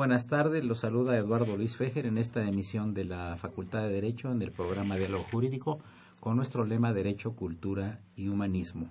Buenas tardes. Los saluda Eduardo Luis Fejer en esta emisión de la Facultad de Derecho en el programa Diálogo Jurídico con nuestro lema Derecho, Cultura y Humanismo.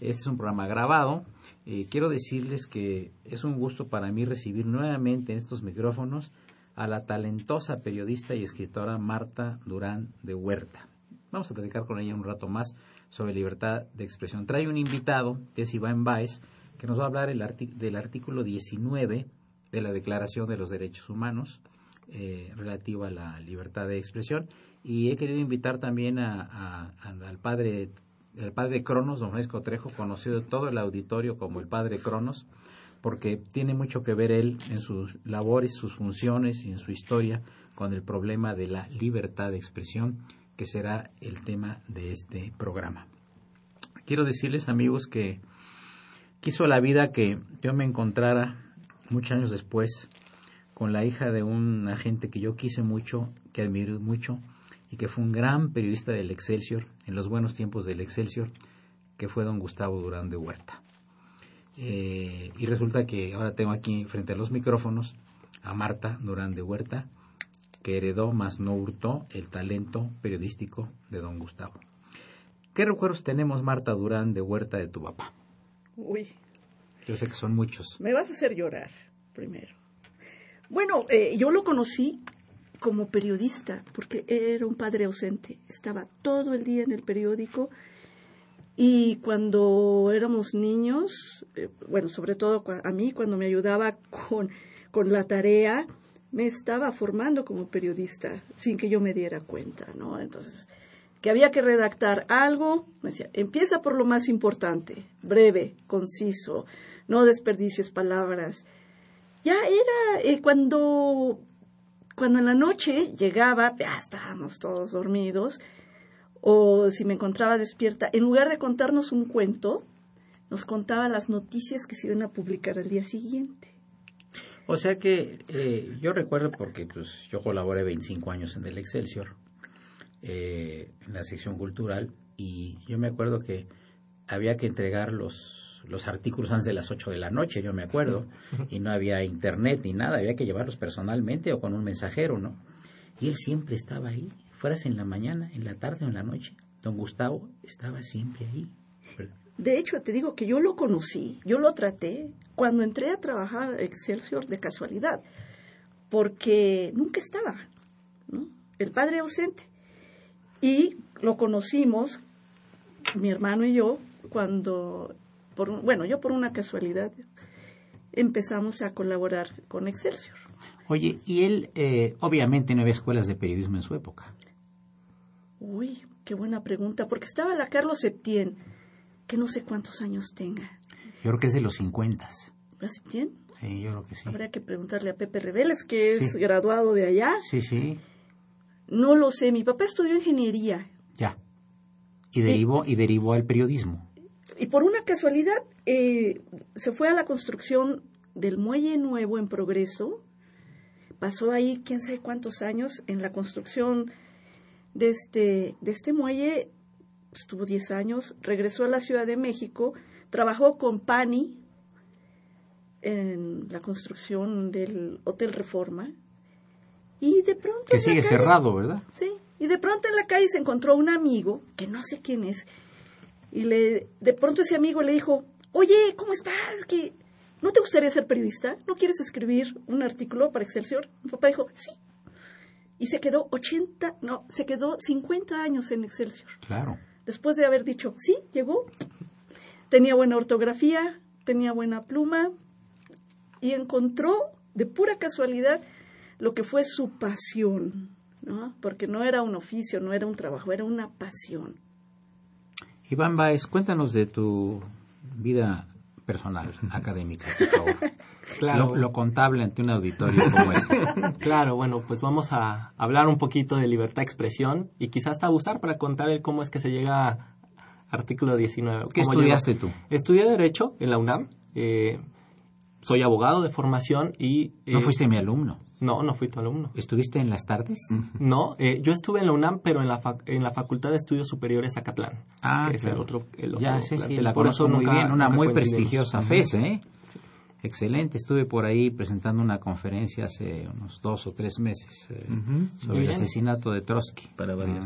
Este es un programa grabado. Eh, quiero decirles que es un gusto para mí recibir nuevamente en estos micrófonos a la talentosa periodista y escritora Marta Durán de Huerta. Vamos a platicar con ella un rato más sobre libertad de expresión. Trae un invitado, que es Iván Baez, que nos va a hablar del artículo 19 de la Declaración de los Derechos Humanos eh, relativa a la libertad de expresión. Y he querido invitar también a, al padre el padre Cronos, don Francisco Trejo, conocido de todo el auditorio como el padre Cronos, porque tiene mucho que ver él en sus labores, sus funciones y en su historia con el problema de la libertad de expresión, que será el tema de este programa. Quiero decirles, amigos, que quiso la vida que yo me encontrara muchos años después, con la hija de un agente que yo quise mucho, que admiré mucho, y que fue un gran periodista del Excelsior, en los buenos tiempos del Excelsior, que fue don Gustavo Durán de Huerta. Eh, y resulta que ahora tengo aquí frente a los micrófonos a Marta Durán de Huerta, que heredó, más no hurtó, el talento periodístico de don Gustavo. ¿Qué recuerdos tenemos, Marta Durán de Huerta, de tu papá? Uy, yo sé que son muchos. Me vas a hacer llorar primero. Bueno, eh, yo lo conocí como periodista, porque era un padre ausente. Estaba todo el día en el periódico y cuando éramos niños, eh, bueno, sobre todo a mí, cuando me ayudaba con, con la tarea, me estaba formando como periodista sin que yo me diera cuenta, ¿no? Entonces, que había que redactar algo, me decía, empieza por lo más importante, breve, conciso, no desperdicies palabras. Ya era eh, cuando, cuando en la noche llegaba, ya estábamos todos dormidos, o si me encontraba despierta, en lugar de contarnos un cuento, nos contaba las noticias que se iban a publicar al día siguiente. O sea que eh, yo recuerdo porque pues yo colaboré 25 años en el Excelsior, eh, en la sección cultural, y yo me acuerdo que había que entregar los los artículos antes de las 8 de la noche, yo me acuerdo, y no había internet ni nada, había que llevarlos personalmente o con un mensajero, ¿no? Y él siempre estaba ahí, fueras en la mañana, en la tarde o en la noche. Don Gustavo estaba siempre ahí. De hecho, te digo que yo lo conocí, yo lo traté cuando entré a trabajar Excelsior de casualidad, porque nunca estaba, ¿no? El padre ausente. Y lo conocimos, mi hermano y yo, cuando bueno, yo por una casualidad empezamos a colaborar con Excelsior. Oye, y él eh, obviamente no había escuelas de periodismo en su época. Uy, qué buena pregunta, porque estaba la Carlos Septién, que no sé cuántos años tenga. Yo creo que es de los 50. ¿Así bien? Sí, yo creo que sí. Habría que preguntarle a Pepe Reveles, que es graduado de allá. Sí, sí. No lo sé, mi papá estudió ingeniería. Ya. Y derivó, y, derivó al periodismo. Y por una casualidad, eh, se fue a la construcción del muelle nuevo en progreso. Pasó ahí quién sabe cuántos años en la construcción de este, de este muelle. Estuvo 10 años, regresó a la Ciudad de México, trabajó con Pani en la construcción del Hotel Reforma. Y de pronto. Que sigue cerrado, ¿verdad? Sí. Y de pronto en la calle se encontró un amigo, que no sé quién es, y le, de pronto ese amigo le dijo, oye, ¿cómo estás? ¿Que ¿No te gustaría ser periodista? ¿No quieres escribir un artículo para Excelsior? Mi papá dijo, sí. Y se quedó 80, no, se quedó 50 años en Excelsior. Claro. Después de haber dicho, sí, llegó. Tenía buena ortografía, tenía buena pluma y encontró de pura casualidad lo que fue su pasión, ¿no? Porque no era un oficio, no era un trabajo, era una pasión. Iván Baez, cuéntanos de tu vida personal, académica, por favor. Claro. Lo, contable ante un auditorio como este. Claro, bueno, pues vamos a hablar un poquito de libertad de expresión y quizás hasta abusar para contar cómo es que se llega a artículo 19. ¿Qué estudiaste tú? Estudié Derecho en la UNAM. Eh, soy abogado de formación y... ¿No eh, fuiste mi alumno? No, no fui tu alumno. ¿Estuviste en las tardes? No, eh, yo estuve en la UNAM, pero en la, en la Facultad de Estudios Superiores Acatlán. Ah, es el otro, ya, sí, sí, la conozco muy bien, una muy prestigiosa FES, ¿eh? Excelente, estuve por ahí presentando una conferencia hace unos dos o tres meses eh, sobre el asesinato de Trotsky. Para variar.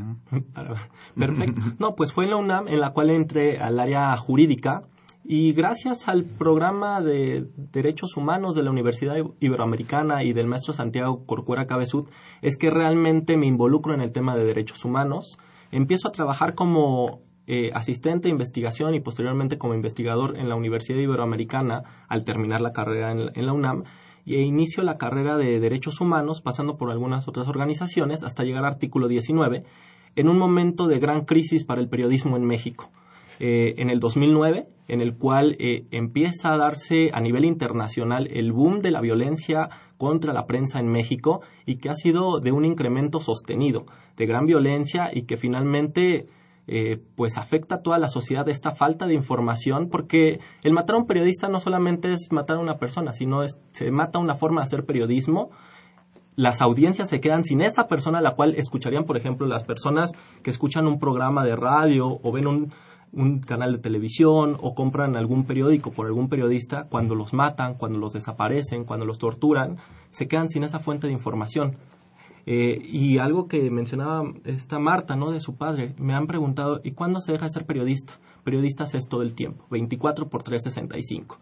Perfecto. No, pues fue en la UNAM en la cual entré al área jurídica y gracias al programa de derechos humanos de la Universidad Iberoamericana y del maestro Santiago Corcuera Cabezud, es que realmente me involucro en el tema de derechos humanos. Empiezo a trabajar como eh, asistente de investigación y posteriormente como investigador en la Universidad Iberoamericana al terminar la carrera en, en la UNAM e inicio la carrera de derechos humanos pasando por algunas otras organizaciones hasta llegar al artículo 19 en un momento de gran crisis para el periodismo en México. Eh, en el 2009, en el cual eh, empieza a darse a nivel internacional el boom de la violencia contra la prensa en México y que ha sido de un incremento sostenido, de gran violencia y que finalmente eh, pues afecta a toda la sociedad esta falta de información porque el matar a un periodista no solamente es matar a una persona, sino se mata una forma de hacer periodismo. Las audiencias se quedan sin esa persona a la cual escucharían, por ejemplo, las personas que escuchan un programa de radio o ven un, un canal de televisión o compran algún periódico por algún periodista, cuando los matan, cuando los desaparecen, cuando los torturan, se quedan sin esa fuente de información. Eh, y algo que mencionaba esta Marta, ¿no? De su padre, me han preguntado, ¿y cuándo se deja de ser periodista? Periodistas es todo el tiempo, 24 por 365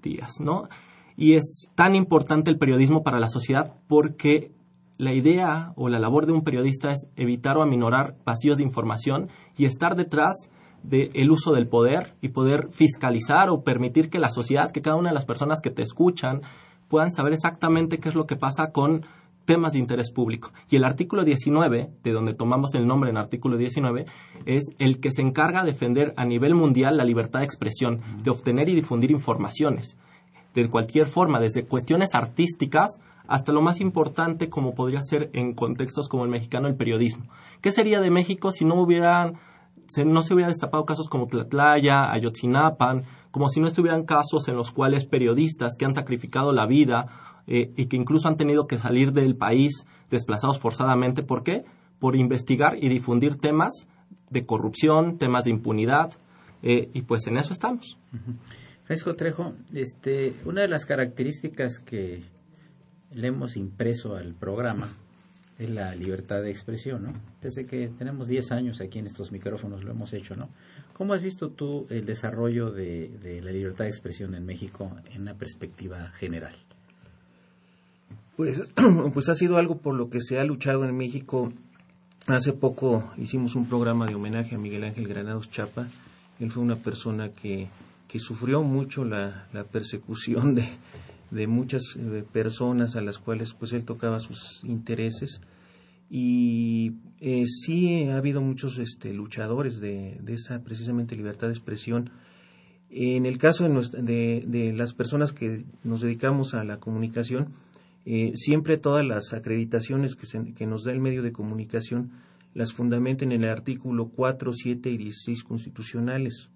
días, ¿no? Y es tan importante el periodismo para la sociedad porque la idea o la labor de un periodista es evitar o aminorar vacíos de información y estar detrás del uso del poder y poder fiscalizar o permitir que la sociedad, que cada una de las personas que te escuchan puedan saber exactamente qué es lo que pasa con temas de interés público. Y el artículo 19, de donde tomamos el nombre en artículo 19, es el que se encarga de defender a nivel mundial la libertad de expresión, de obtener y difundir informaciones, de cualquier forma, desde cuestiones artísticas hasta lo más importante como podría ser en contextos como el mexicano el periodismo. ¿Qué sería de México si no hubieran no se hubieran destapado casos como Tlatlaya, Ayotzinapan, como si no estuvieran casos en los cuales periodistas que han sacrificado la vida eh, y que incluso han tenido que salir del país desplazados forzadamente. ¿Por qué? Por investigar y difundir temas de corrupción, temas de impunidad, eh, y pues en eso estamos. Trejo, este, una de las características que le hemos impreso al programa es la libertad de expresión, ¿no? Desde que tenemos 10 años aquí en estos micrófonos lo hemos hecho, ¿no? ¿Cómo has visto tú el desarrollo de, la libertad de expresión en México en una perspectiva general? Pues, pues ha sido algo por lo que se ha luchado en México. Hace poco hicimos un programa de homenaje a Miguel Ángel Granados Chapa. Él fue una persona que, que sufrió mucho la persecución de, de muchas personas a las cuales pues él tocaba sus intereses y eh, sí ha habido muchos este, luchadores de, esa precisamente libertad de expresión En el caso de, de, las personas que nos dedicamos a la comunicación, eh, siempre todas las acreditaciones que, que nos da el medio de comunicación las fundamenten en el artículo 4, 7 y 16 constitucionales.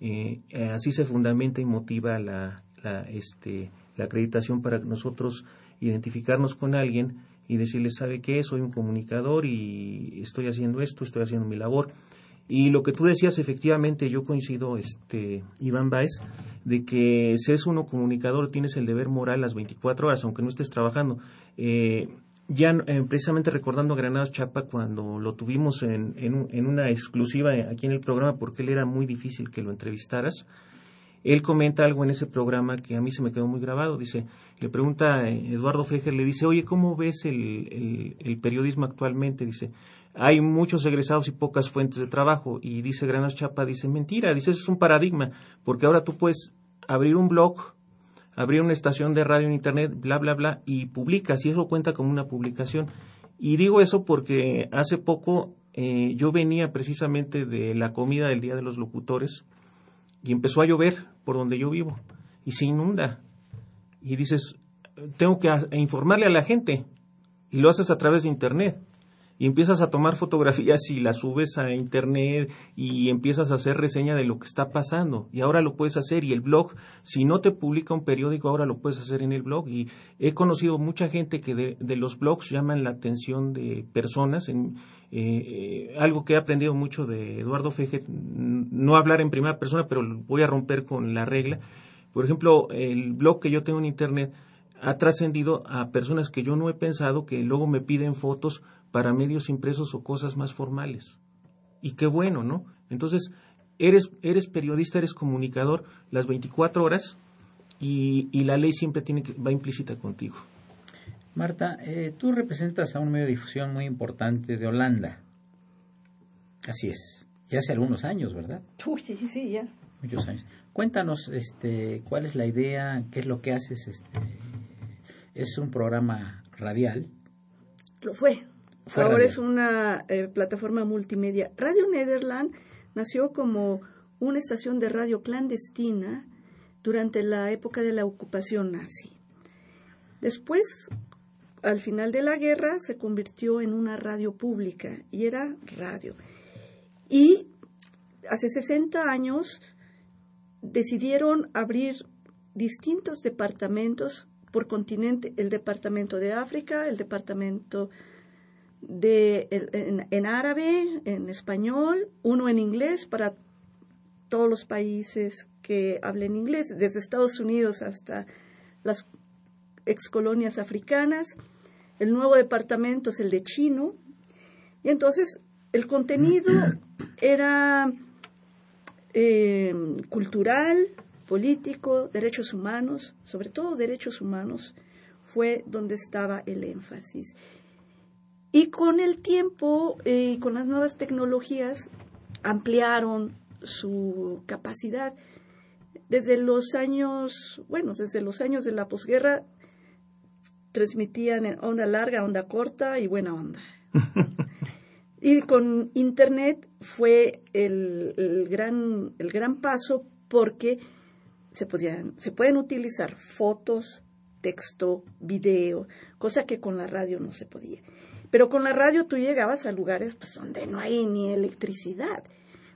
Eh, así se fundamenta y motiva la, la, este, la acreditación para nosotros identificarnos con alguien y decirle, ¿sabe qué? Soy un comunicador y estoy haciendo esto, estoy haciendo mi labor. Y lo que tú decías, efectivamente, yo coincido, este, Iván Baez, de que si es uno comunicador, tienes el deber moral las 24 horas, aunque no estés trabajando. Eh, ya eh, precisamente recordando a Granados Chapa cuando lo tuvimos en, en, una exclusiva aquí en el programa, porque él era muy difícil que lo entrevistaras, él comenta algo en ese programa que a mí se me quedó muy grabado. Dice, le pregunta Eduardo Fejer, le dice, oye, ¿cómo ves el, el periodismo actualmente? Dice, hay muchos egresados y pocas fuentes de trabajo. Y dice Granos Chapa, dice, mentira, dice, eso es un paradigma, porque ahora tú puedes abrir un blog, abrir una estación de radio en internet, bla, bla, bla, y publicas, y eso cuenta como una publicación. Y digo eso porque hace poco eh, yo venía precisamente de la comida del Día de los Locutores y empezó a llover por donde yo vivo y se inunda. Y dices, tengo que informarle a la gente y lo haces a través de internet. Y empiezas a tomar fotografías y las subes a internet y empiezas a hacer reseña de lo que está pasando. Y ahora lo puedes hacer y el blog si no te publica un periódico ahora lo puedes hacer en el blog. Y he conocido mucha gente que de, los blogs llaman la atención de personas en eh, algo que he aprendido mucho de Eduardo Feje no hablar en primera persona pero voy a romper con la regla por ejemplo el blog que yo tengo en internet ha trascendido a personas que yo no he pensado que luego me piden fotos para medios impresos o cosas más formales. Y qué bueno, ¿no? Entonces, eres, eres periodista, eres comunicador las 24 horas y, la ley siempre tiene que, va implícita contigo. Marta, eh, tú representas a un medio de difusión muy importante de Holanda. Así es. Ya hace algunos años, ¿verdad? sí, sí, sí, ya. Muchos años. Cuéntanos, este, cuál es la idea, qué es lo que haces. Este, es un programa radial. Lo fue. Ahora es una eh, plataforma multimedia. Radio Nederland nació como una estación de radio clandestina durante la época de la ocupación nazi. Después, al final de la guerra, se convirtió en una radio pública y era radio. Y hace 60 años decidieron abrir distintos departamentos por continente, el departamento de África, el departamento de, en, árabe, en español, uno en inglés para todos los países que hablen inglés, desde Estados Unidos hasta las excolonias africanas. El nuevo departamento es el de chino. Y entonces el contenido era eh, cultural, político, derechos humanos, sobre todo derechos humanos, fue donde estaba el énfasis. Y con el tiempo y eh, con las nuevas tecnologías ampliaron su capacidad. Desde los años, bueno, desde los años de la posguerra transmitían en onda larga, onda corta y buena onda. y con Internet fue el, el, gran, el gran paso porque se, podían, se pueden utilizar fotos, texto, video, cosa que con la radio no se podía. Pero con la radio tú llegabas a lugares pues, donde no hay ni electricidad,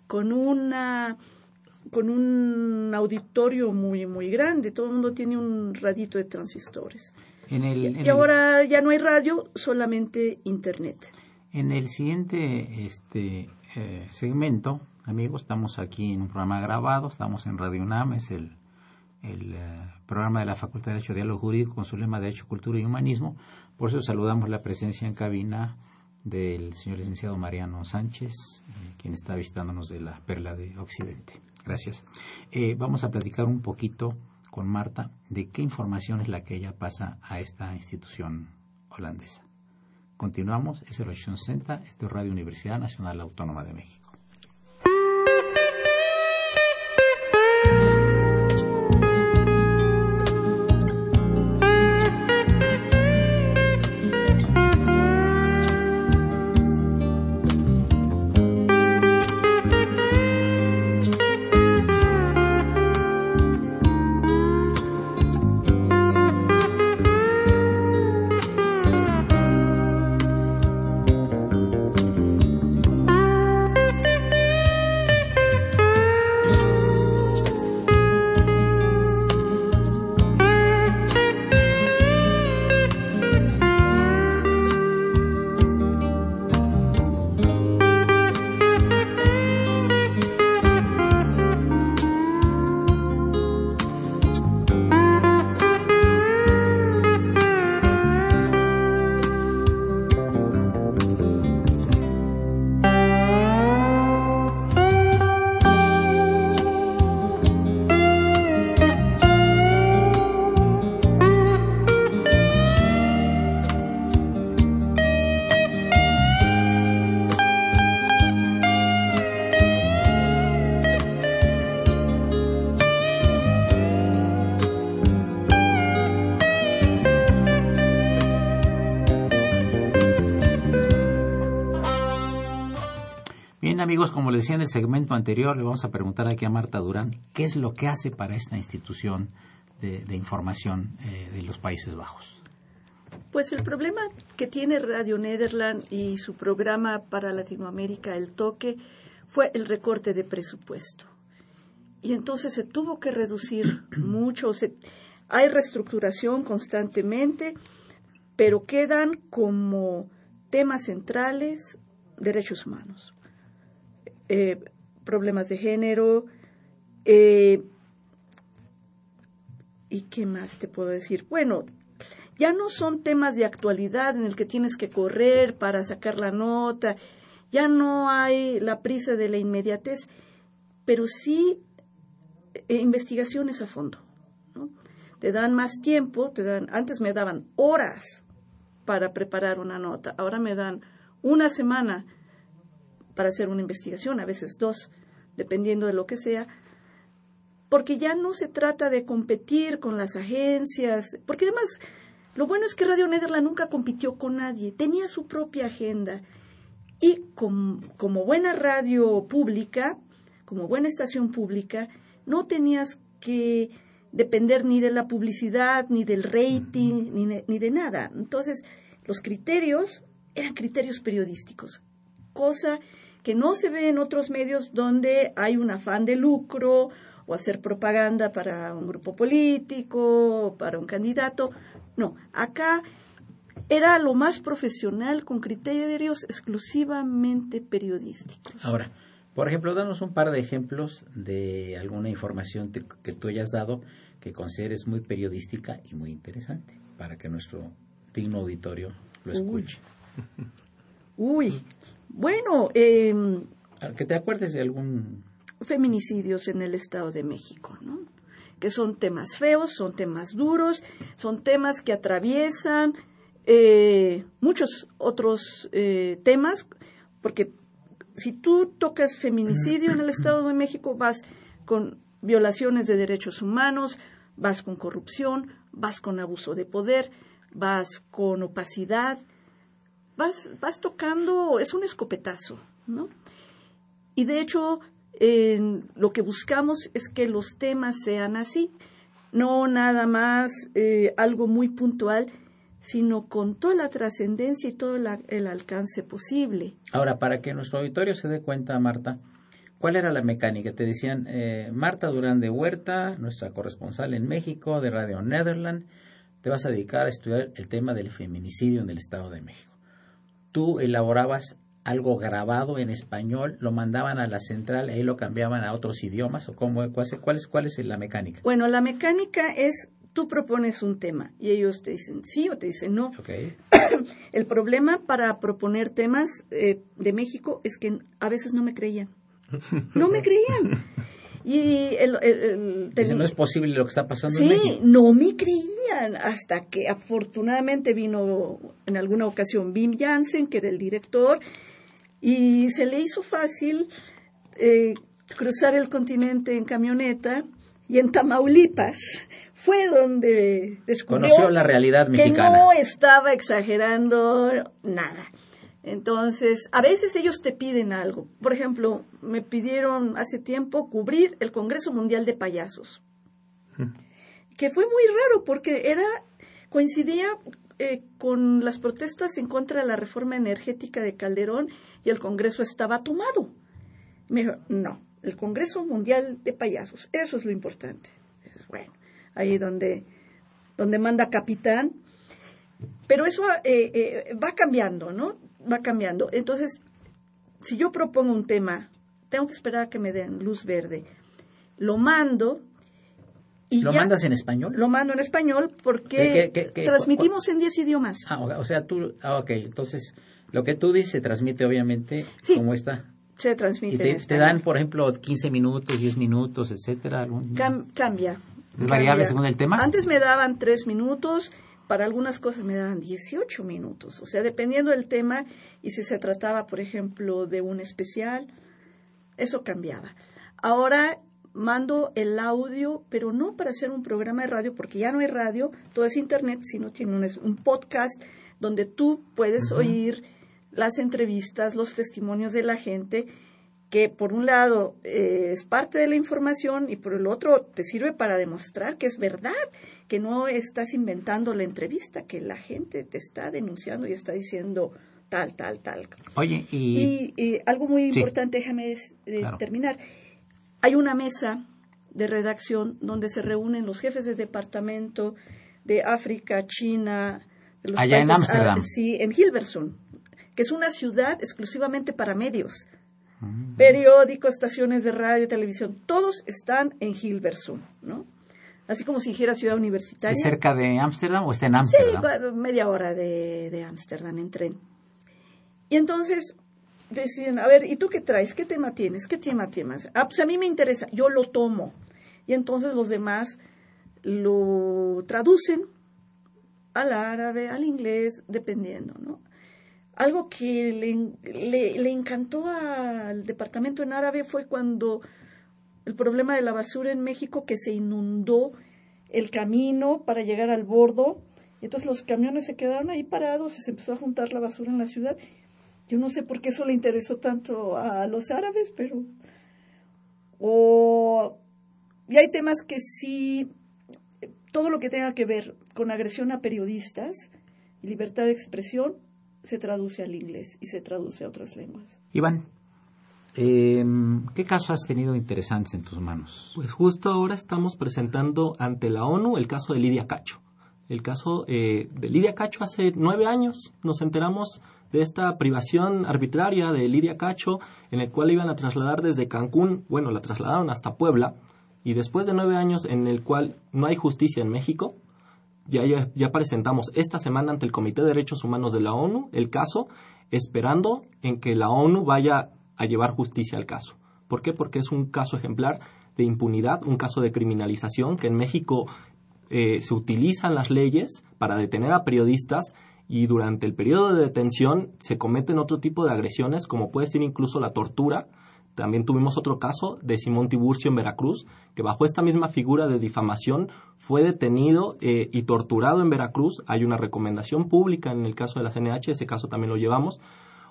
con una con un auditorio muy muy grande, todo el mundo tiene un radito de transistores. Y, ahora ya no hay radio, solamente internet. En el siguiente este eh, segmento, amigos, estamos aquí en un programa grabado, estamos en Radio UNAM, es el, el eh, programa de la Facultad de Derecho y Diálogo Jurídico con su lema de Derecho, Cultura y Humanismo. Por eso saludamos la presencia en cabina del señor licenciado Mariano Sánchez, eh, quien está visitándonos de la Perla de Occidente. Gracias. Vamos a platicar un poquito con Marta de qué información es la que ella pasa a esta institución holandesa. Continuamos, es el 860, esto es Radio Universidad Nacional Autónoma de México. Decía en el segmento anterior, le vamos a preguntar aquí a Marta Durán qué es lo que hace para esta institución de, información eh, de los Países Bajos. Pues el problema que tiene Radio Nederland y su programa para Latinoamérica, El Toque, fue el recorte de presupuesto. Y entonces se tuvo que reducir mucho. hay reestructuración constantemente, pero quedan como temas centrales derechos humanos, eh, problemas de género, eh, ¿y qué más te puedo decir? Bueno, ya no son temas de actualidad en el que tienes que correr para sacar la nota, ya no hay la prisa de la inmediatez, pero sí eh, investigaciones a fondo. Te dan más tiempo, te dan, antes me daban horas para preparar una nota, ahora me dan una semana para hacer una investigación, a veces dos, dependiendo de lo que sea, porque ya no se trata de competir con las agencias, porque además lo bueno es que Radio Nederland nunca compitió con nadie, tenía su propia agenda y como, como buena radio pública, como buena estación pública, no tenías que depender ni de la publicidad, ni del rating, ni ni de nada. Entonces, los criterios eran criterios periodísticos, cosa que no se ve en otros medios donde hay un afán de lucro o hacer propaganda para un grupo político, para un candidato. No, acá era lo más profesional con criterios exclusivamente periodísticos. Ahora, por ejemplo, danos un par de ejemplos de alguna información que tú hayas dado que consideres muy periodística y muy interesante para que nuestro digno auditorio lo escuche. Uy, bueno, eh, que te acuerdes de algún feminicidios en el Estado de México, ¿no? Que son temas feos, son temas duros, son temas que atraviesan eh, muchos otros eh, temas, porque si tú tocas feminicidio en el Estado de México, vas con violaciones de derechos humanos, vas con corrupción, vas con abuso de poder, vas con opacidad, vas, vas tocando, es un escopetazo, ¿no? Y de hecho, lo que buscamos es que los temas sean así, no nada más eh, algo muy puntual, sino con toda la trascendencia y todo el alcance posible. Ahora, para que nuestro auditorio se dé cuenta, Marta, ¿cuál era la mecánica? Te decían, eh, Marta Durán de Huerta, nuestra corresponsal en México de Radio Netherland, te vas a dedicar a estudiar el tema del feminicidio en el Estado de México tú elaborabas algo grabado en español, lo mandaban a la central y ahí lo cambiaban a otros idiomas? ¿O cómo, cuál, es, cuál es la mecánica? Bueno, la mecánica es tú propones un tema y ellos te dicen sí o te dicen no. El problema para proponer temas eh, de México es que a veces no me creían. No me creían. Y el, no es posible lo que está pasando sí, en México. no me creían hasta que afortunadamente vino en alguna ocasión Bim Jansen, que era el director, y se le hizo fácil eh, cruzar el continente en camioneta y en Tamaulipas fue donde descubrió Conoció la realidad mexicana. que no estaba exagerando nada. Entonces, a veces ellos te piden algo. Por ejemplo, me pidieron hace tiempo cubrir el Congreso Mundial de Payasos, que fue muy raro porque era coincidía eh, con las protestas en contra de la reforma energética de Calderón y el Congreso estaba tomado. Me dijo, no, el Congreso Mundial de Payasos, eso es lo importante. bueno, ahí donde, donde manda capitán. Pero eso eh, eh, va cambiando, ¿no? Va cambiando. Entonces, si yo propongo un tema, tengo que esperar a que me den luz verde. Lo mando y ¿Lo mandas en español? Lo mando en español porque transmitimos en 10 idiomas. Ah, o sea, tú, ah, ok, entonces lo que tú dices se transmite obviamente como está. Se transmite. ¿Y te, dan, por ejemplo, 15 minutos, 10 minutos, etcétera? cambia. ¿Es variable según el tema? Antes me daban 3 minutos, para algunas cosas me daban 18 minutos, o sea, dependiendo del tema y si se trataba, por ejemplo, de un especial, eso cambiaba. Ahora mando el audio, pero no para hacer un programa de radio, porque ya no hay radio, todo es internet, sino tiene un, un podcast donde tú puedes oír las entrevistas, los testimonios de la gente que por un lado eh, es parte de la información y por el otro te sirve para demostrar que es verdad, que no estás inventando la entrevista, que la gente te está denunciando y está diciendo tal, tal, tal. Oye, y... y, algo muy importante, déjame eh, terminar. Hay una mesa de redacción donde se reúnen los jefes de departamento de África, China, Allá en Ámsterdam. Sí, en Hilversum, que es una ciudad exclusivamente para medios. Mm. Periódicos, estaciones de radio, televisión, todos están en Hilversum, ¿no? Así como si dijera ciudad universitaria. ¿Es cerca de Ámsterdam o está en Ámsterdam? Sí, media hora de Ámsterdam en tren. Y entonces deciden, a ver, ¿y tú qué traes? ¿Qué tema tienes? ¿Qué tema tienes? Ah, pues a mí me interesa, yo lo tomo. Y entonces los demás lo traducen al árabe, al inglés, dependiendo, ¿no? Algo que le, le, encantó al departamento en árabe fue cuando el problema de la basura en México, que se inundó el camino para llegar al bordo, y entonces los camiones se quedaron ahí parados y se empezó a juntar la basura en la ciudad. Yo no sé por qué eso le interesó tanto a los árabes, pero... O... Y hay temas que sí todo lo que tenga que ver con agresión a periodistas y libertad de expresión se traduce al inglés y se traduce a otras lenguas. Iván, em, ¿qué caso has tenido interesantes en tus manos? Pues justo ahora estamos presentando ante la ONU el caso de Lidia Cacho. El caso eh, de Lidia Cacho hace nueve años nos enteramos de esta privación arbitraria de Lidia Cacho en el cual iban a trasladar desde Cancún, bueno, la trasladaron hasta Puebla, y después de nueve años en el cual no hay justicia en México, ya, ya, presentamos esta semana ante el Comité de Derechos Humanos de la ONU el caso, esperando en que la ONU vaya a llevar justicia al caso. ¿Por qué? Porque es un caso ejemplar de impunidad, un caso de criminalización, que en México eh, se utilizan las leyes para detener a periodistas y durante el periodo de detención se cometen otro tipo de agresiones, como puede ser incluso la tortura, también tuvimos otro caso de Simón Tiburcio en Veracruz, que bajo esta misma figura de difamación fue detenido eh, y torturado en Veracruz. Hay una recomendación pública en el caso de la CNH, ese caso también lo llevamos.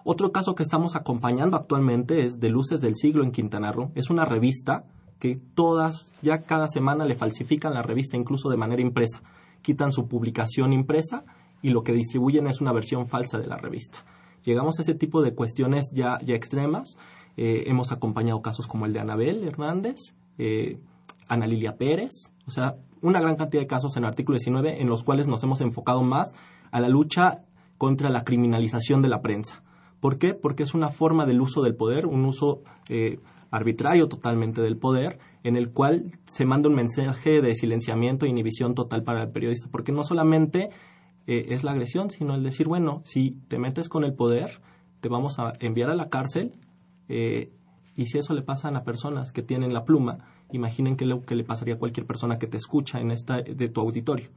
Otro caso que estamos acompañando actualmente es de Luces del Siglo en Quintana Roo. Es una revista que todas, ya cada semana le falsifican la revista incluso de manera impresa. Quitan su publicación impresa y lo que distribuyen es una versión falsa de la revista. Llegamos a ese tipo de cuestiones ya, ya extremas eh, hemos acompañado casos como el de Anabel Hernández, eh, Ana Lilia Pérez, o sea, una gran cantidad de casos en el artículo 19 en los cuales nos hemos enfocado más a la lucha contra la criminalización de la prensa. ¿Por qué? Porque es una forma del uso del poder, un uso eh, arbitrario totalmente del poder, en el cual se manda un mensaje de silenciamiento e inhibición total para el periodista, porque no solamente es la agresión, sino el decir, bueno, si te metes con el poder, te vamos a enviar a la cárcel eh, y si eso le pasa a personas que tienen la pluma, imaginen lo que le pasaría a cualquier persona que te escucha en esta de tu auditorio.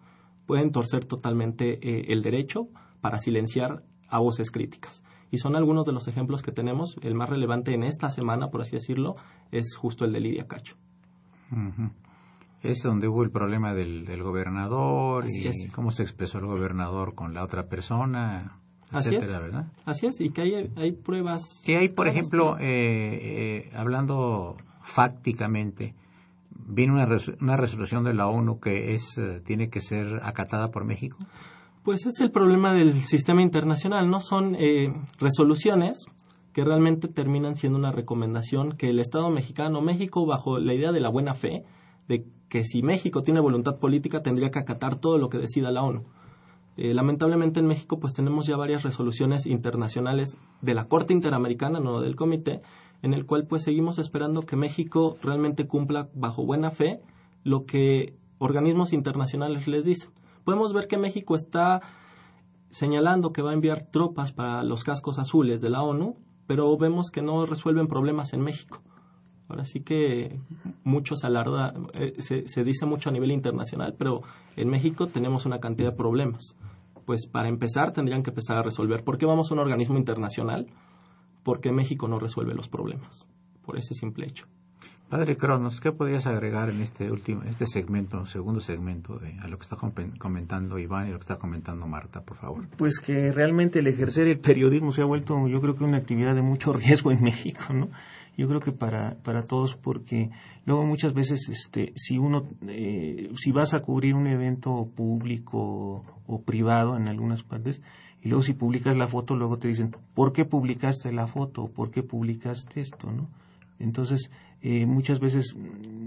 Pueden torcer totalmente eh, el derecho para silenciar a voces críticas. Y son algunos de los ejemplos que tenemos. El más relevante en esta semana, por así decirlo, es justo el de Lidia Cacho. Es donde hubo el problema del, gobernador y cómo se expresó el gobernador con la otra persona. Así es. Así es, y que hay, hay pruebas. Que hay, por ejemplo, eh, eh, hablando fácticamente, una, una, resolución de la ONU que es eh, tiene que ser acatada por México. Pues es el problema del sistema internacional, ¿no? Son resoluciones que realmente terminan siendo una recomendación que el Estado mexicano, México, bajo la idea de la buena fe, de que si México tiene voluntad política, tendría que acatar todo lo que decida la ONU. Eh, lamentablemente en México pues tenemos ya varias resoluciones internacionales de la Corte Interamericana, no del Comité, en el cual pues seguimos esperando que México realmente cumpla bajo buena fe lo que organismos internacionales les dicen. Podemos ver que México está señalando que va a enviar tropas para los cascos azules de la ONU, pero vemos que no resuelven problemas en México. Ahora sí que mucho se alarda, eh, se, se, dice mucho a nivel internacional, pero en México tenemos una cantidad de problemas. Pues para empezar tendrían que empezar a resolver. ¿Por qué vamos a un organismo internacional? Porque México no resuelve los problemas, por ese simple hecho. Padre Cronos, ¿qué podrías agregar en este último, este segmento, segundo segmento, de, a lo que está comentando Iván y lo que está comentando Marta, por favor? Pues que realmente el ejercer el periodismo se ha vuelto, yo creo que una actividad de mucho riesgo en México, ¿no? yo creo que para, para todos, porque luego muchas veces, este, si uno, eh, si vas a cubrir un evento público o privado en algunas partes, y luego si publicas la foto, luego te dicen, ¿por qué publicaste la foto? ¿Por qué publicaste esto? ¿no? Entonces, eh, muchas veces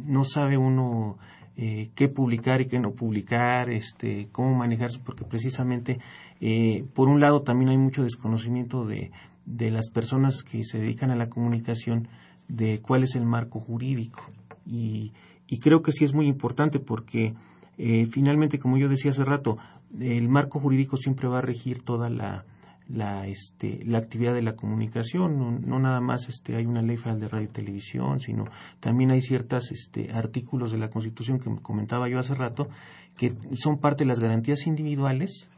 no sabe uno eh, qué publicar y qué no publicar, este, cómo manejarse, porque precisamente, eh, por un lado, también hay mucho desconocimiento de, de las personas que se dedican a la comunicación de cuál es el marco jurídico. Y, y creo que sí es muy importante porque eh, finalmente, como yo decía hace rato, el marco jurídico siempre va a regir toda la, la, este, la actividad de la comunicación. No, nada más este, hay una ley federal de radio y televisión, sino también hay ciertos este, artículos de la Constitución que comentaba yo hace rato que son parte de las garantías individuales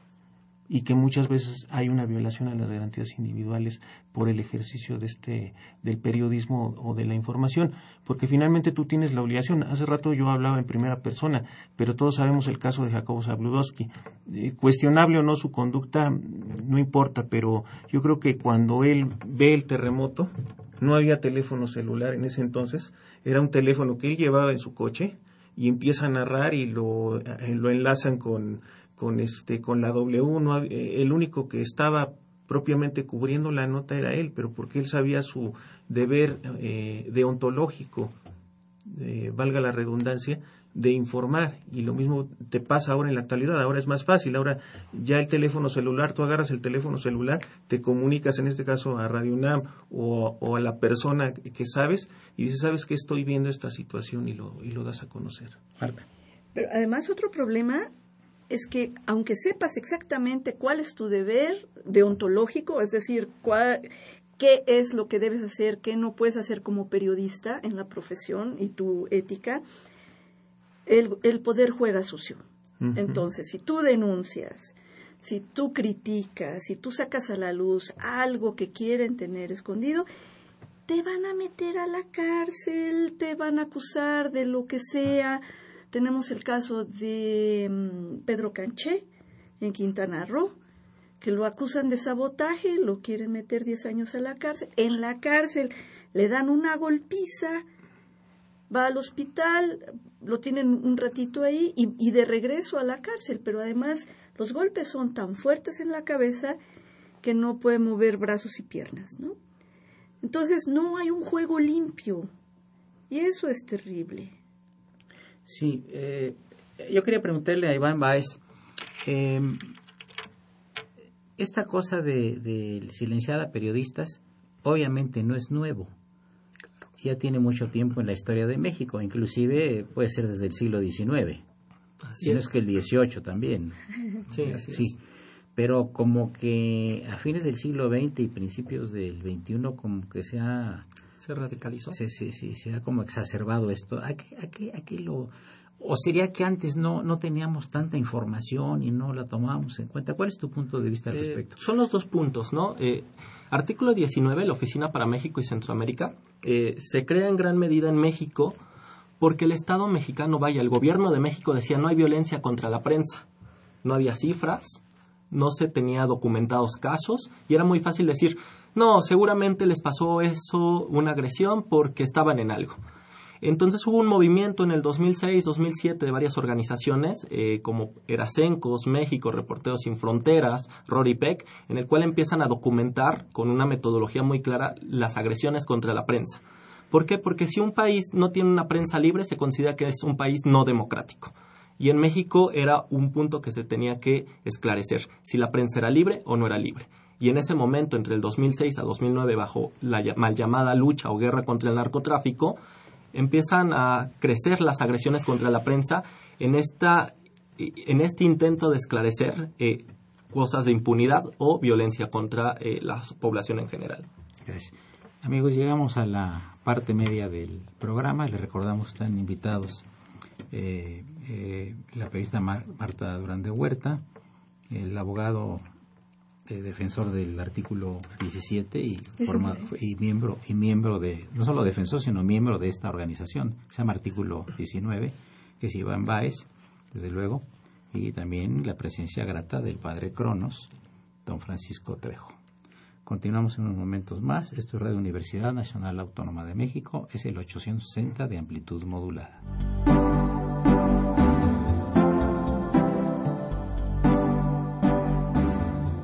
y que muchas veces hay una violación a las garantías individuales por el ejercicio de este del periodismo o de la información, porque finalmente tú tienes la obligación. Hace rato yo hablaba en primera persona, pero todos sabemos el caso de Jacobo Zabludowski. Eh, cuestionable o no su conducta, no importa, pero yo creo que cuando él ve el terremoto, no había teléfono celular en ese entonces, era un teléfono que él llevaba en su coche y empieza a narrar y lo, eh, lo enlazan con con este con la W eh, el único que estaba propiamente cubriendo la nota era él, pero porque él sabía su deber eh, deontológico, eh, valga la redundancia, de informar. Y lo mismo te pasa ahora en la actualidad. Ahora es más fácil. Ahora ya el teléfono celular, tú agarras el teléfono celular, te comunicas en este caso a Radio UNAM o, a la persona que sabes y dices, sabes que estoy viendo esta situación y lo, y lo das a conocer. Pero además otro problema es que aunque sepas exactamente cuál es tu deber deontológico, es decir, qué es lo que debes hacer, qué no puedes hacer como periodista en la profesión y tu ética, el, poder juega sucio. Entonces, si tú denuncias, si tú criticas, si tú sacas a la luz algo que quieren tener escondido, te van a meter a la cárcel, te van a acusar de lo que sea tenemos el caso de mm, Pedro Canché en Quintana Roo, que lo acusan de sabotaje, lo quieren meter 10 años a la cárcel. En la cárcel le dan una golpiza, va al hospital, lo tienen un ratito ahí y, y, de regreso a la cárcel, pero además los golpes son tan fuertes en la cabeza que no puede mover brazos y piernas, ¿no? Entonces no hay un juego limpio y eso es terrible. Sí, eh, yo quería preguntarle a Iván Baez, em, esta cosa de, silenciar a periodistas obviamente no es nuevo. Ya tiene mucho tiempo en la historia de México, inclusive puede ser desde el siglo XIX. Así es. que el XVIII también. Sí, así sí. Pero como que a fines del siglo XX y principios del XXI como que se ha se radicalizó. Sí, sí, sí, se ha como exacerbado esto. Aquí, aquí, aquí lo... ¿O sería que antes no, no teníamos tanta información y no la tomábamos en cuenta? ¿Cuál es tu punto de vista al eh, respecto? son los dos puntos, ¿no? Eh, artículo 19, la Oficina para México y Centroamérica, eh, se crea en gran medida en México porque el Estado mexicano, vaya, el gobierno de México decía no hay violencia contra la prensa, no había cifras, no se tenía documentados casos y era muy fácil decir, no, seguramente les pasó eso, una agresión, porque estaban en algo. Entonces hubo un movimiento en el 2006-2007 de varias organizaciones eh, como Erasencos, México, Reporteros Sin Fronteras, Rory Peck, en el cual empiezan a documentar con una metodología muy clara las agresiones contra la prensa. ¿Por qué? Porque si un país no tiene una prensa libre se considera que es un país no democrático. Y en México era un punto que se tenía que esclarecer, si la prensa era libre o no era libre y en ese momento, entre el 2006 a 2009, bajo la mal llamada lucha o guerra contra el narcotráfico, empiezan a crecer las agresiones contra la prensa en, esta, en este intento de esclarecer eh, cosas de impunidad o violencia contra eh, la población en general. Gracias. Amigos, llegamos a la parte media del programa. Les recordamos que están invitados eh, la periodista Marta Durán de Huerta, el abogado eh, defensor del artículo 17 y, y miembro y miembro de no solo defensor sino miembro de esta organización se llama artículo 19 que es Iván Baez desde luego y también la presencia grata del padre Cronos don Francisco Trejo Continuamos en unos momentos más. Esto es Radio Universidad Nacional Autónoma de México. Es el 860 de amplitud modulada.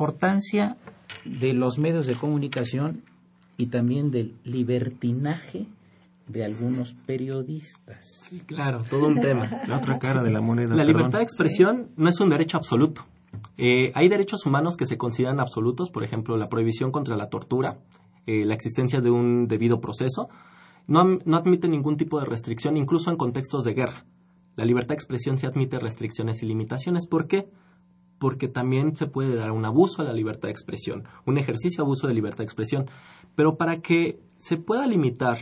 Importancia de los medios de comunicación y también del libertinaje de algunos periodistas. Sí, claro, todo un tema. La otra cara de la moneda. La libertad de expresión no es un derecho absoluto. Eh, hay derechos humanos que se consideran absolutos, por ejemplo, la prohibición contra la tortura, eh, la existencia de un debido proceso. No, no admite ningún tipo de restricción, incluso en contextos de guerra. La libertad de expresión se admite restricciones y limitaciones. ¿Por qué? Porque también se puede dar un abuso a la libertad de expresión, un ejercicio abuso de libertad de expresión. Pero para que se pueda limitar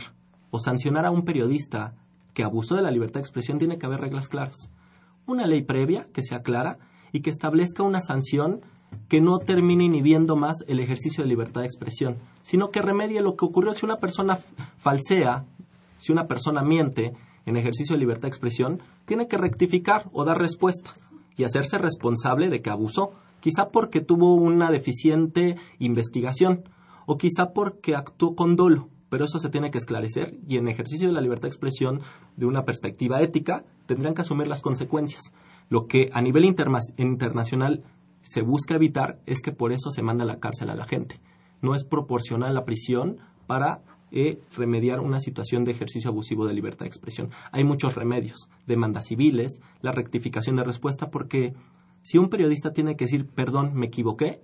o sancionar a un periodista que abusó de la libertad de expresión, tiene que haber reglas claras. Una ley previa que sea clara y que establezca una sanción que no termine inhibiendo más el ejercicio de libertad de expresión, sino que remedie lo que ocurrió si una persona falsea, si una persona miente, en ejercicio de libertad de expresión, tiene que rectificar o dar respuesta y hacerse responsable de que abusó, quizá porque tuvo una deficiente investigación o quizá porque actuó con dolo, pero eso se tiene que esclarecer y en ejercicio de la libertad de expresión de una perspectiva ética tendrán que asumir las consecuencias. Lo que a nivel internacional se busca evitar es que por eso se manda a la cárcel a la gente. No es proporcional la prisión para e remediar una situación de ejercicio abusivo de libertad de expresión. Hay muchos remedios, demandas civiles, la rectificación de respuesta, porque si un periodista tiene que decir, perdón, me equivoqué,